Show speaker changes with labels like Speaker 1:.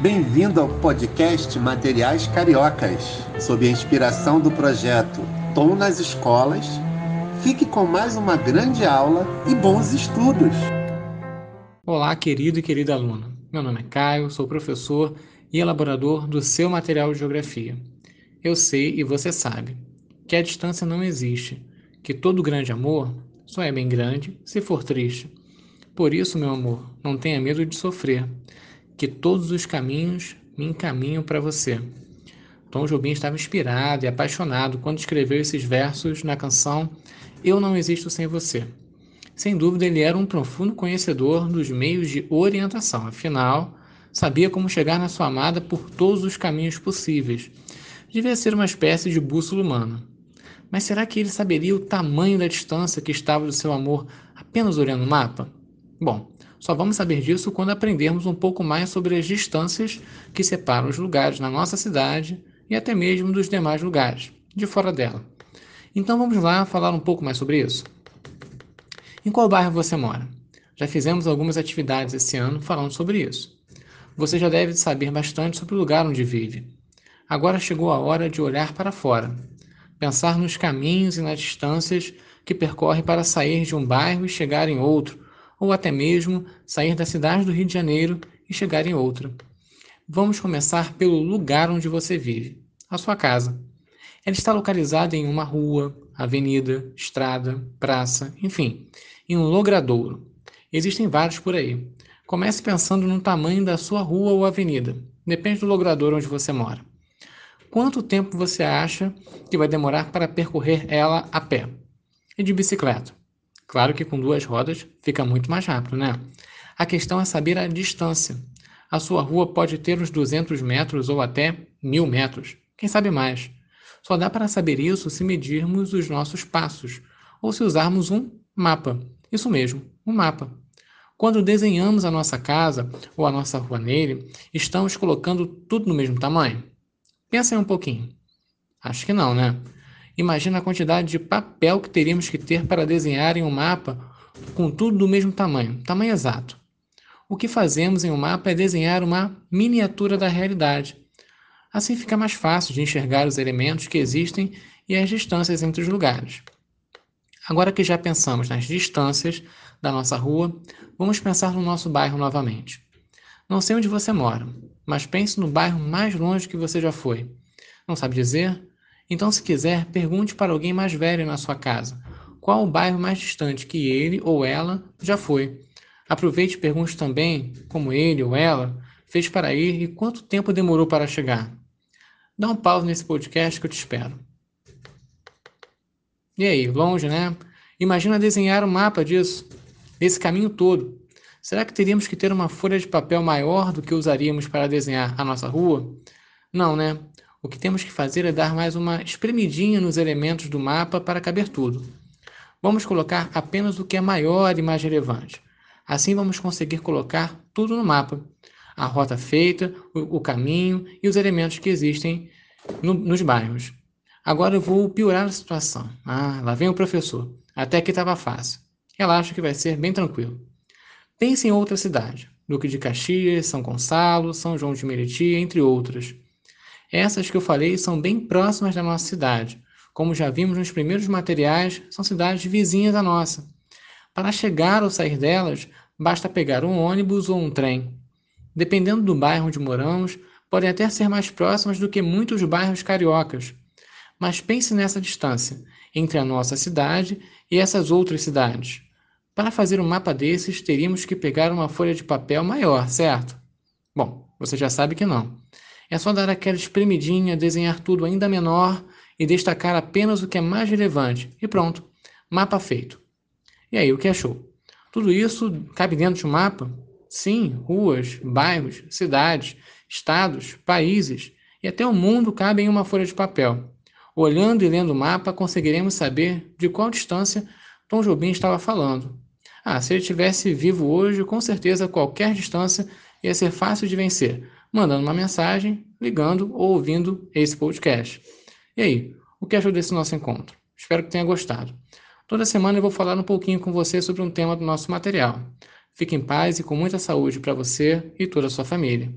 Speaker 1: Bem-vindo ao podcast Materiais Cariocas, sob a inspiração do projeto Tom nas Escolas. Fique com mais uma grande aula e bons estudos!
Speaker 2: Olá, querido e querida aluna. Meu nome é Caio, sou professor e elaborador do seu material de geografia. Eu sei e você sabe que a distância não existe, que todo grande amor só é bem grande se for triste. Por isso, meu amor, não tenha medo de sofrer, que todos os caminhos me encaminham para você. Tom Jobim estava inspirado e apaixonado quando escreveu esses versos na canção Eu Não Existo Sem Você. Sem dúvida, ele era um profundo conhecedor dos meios de orientação, afinal, sabia como chegar na sua amada por todos os caminhos possíveis. Devia ser uma espécie de bússola humana. Mas será que ele saberia o tamanho da distância que estava do seu amor apenas olhando o mapa? Bom, só vamos saber disso quando aprendermos um pouco mais sobre as distâncias que separam os lugares na nossa cidade e até mesmo dos demais lugares, de fora dela. Então vamos lá falar um pouco mais sobre isso. Em qual bairro você mora? Já fizemos algumas atividades esse ano falando sobre isso. Você já deve saber bastante sobre o lugar onde vive. Agora chegou a hora de olhar para fora, pensar nos caminhos e nas distâncias que percorre para sair de um bairro e chegar em outro, ou até mesmo sair da cidade do Rio de Janeiro e chegar em outra. Vamos começar pelo lugar onde você vive, a sua casa. Ela está localizada em uma rua, avenida, estrada, praça, enfim, em um logradouro. Existem vários por aí. Comece pensando no tamanho da sua rua ou avenida. Depende do logradouro onde você mora. Quanto tempo você acha que vai demorar para percorrer ela a pé? E de bicicleta? Claro que com duas rodas fica muito mais rápido, né? A questão é saber a distância. A sua rua pode ter uns 200 metros ou até 1000 metros, quem sabe mais. Só dá para saber isso se medirmos os nossos passos ou se usarmos um mapa. Isso mesmo, um mapa. Quando desenhamos a nossa casa ou a nossa rua nele, estamos colocando tudo no mesmo tamanho? Pensa aí um pouquinho. Acho que não, né? Imagina a quantidade de papel que teríamos que ter para desenhar em um mapa com tudo do mesmo tamanho, tamanho exato. O que fazemos em um mapa é desenhar uma miniatura da realidade. Assim fica mais fácil de enxergar os elementos que existem e as distâncias entre os lugares. Agora que já pensamos nas distâncias da nossa rua, vamos pensar no nosso bairro novamente. Não sei onde você mora, mas pense no bairro mais longe que você já foi. Não sabe dizer? Então, se quiser, pergunte para alguém mais velho na sua casa qual o bairro mais distante que ele ou ela já foi. Aproveite e pergunte também como ele ou ela fez para ir e quanto tempo demorou para chegar. Dá um pause nesse podcast que eu te espero. E aí, longe, né? Imagina desenhar um mapa disso, desse caminho todo. Será que teríamos que ter uma folha de papel maior do que usaríamos para desenhar a nossa rua? Não, né? O que temos que fazer é dar mais uma espremidinha nos elementos do mapa para caber tudo. Vamos colocar apenas o que é maior e mais relevante. Assim vamos conseguir colocar tudo no mapa. A rota feita, o, caminho e os elementos que existem no, nos bairros. Agora eu vou piorar a situação. Ah, lá vem o professor. Até que estava fácil. Relaxa que vai ser bem tranquilo. Pense em outra cidade. Duque de Caxias, São Gonçalo, São João de Meriti, entre outras. Essas que eu falei são bem próximas da nossa cidade. Como já vimos nos primeiros materiais, são cidades vizinhas à nossa. Para chegar ou sair delas, basta pegar um ônibus ou um trem. Dependendo do bairro onde moramos, podem até ser mais próximas do que muitos bairros cariocas. Mas pense nessa distância entre a nossa cidade e essas outras cidades. Para fazer um mapa desses, teríamos que pegar uma folha de papel maior, certo? Bom, você já sabe que não. É só dar aquela espremidinha, desenhar tudo ainda menor e destacar apenas o que é mais relevante. E pronto, mapa feito. E aí, o que achou? Tudo isso cabe dentro de um mapa? Sim, ruas, bairros, cidades, estados, países e até o mundo cabem em uma folha de papel. Olhando e lendo o mapa, conseguiremos saber de qual distância Tom Jobim estava falando. Ah, se ele tivesse vivo hoje, com certeza qualquer distância ia ser fácil de vencer, mandando uma mensagem, ligando ou ouvindo esse podcast. E aí, o que achou desse nosso encontro? Espero que tenha gostado. Toda semana eu vou falar um pouquinho com você sobre um tema do nosso material. Fique em paz e com muita saúde para você e toda a sua família.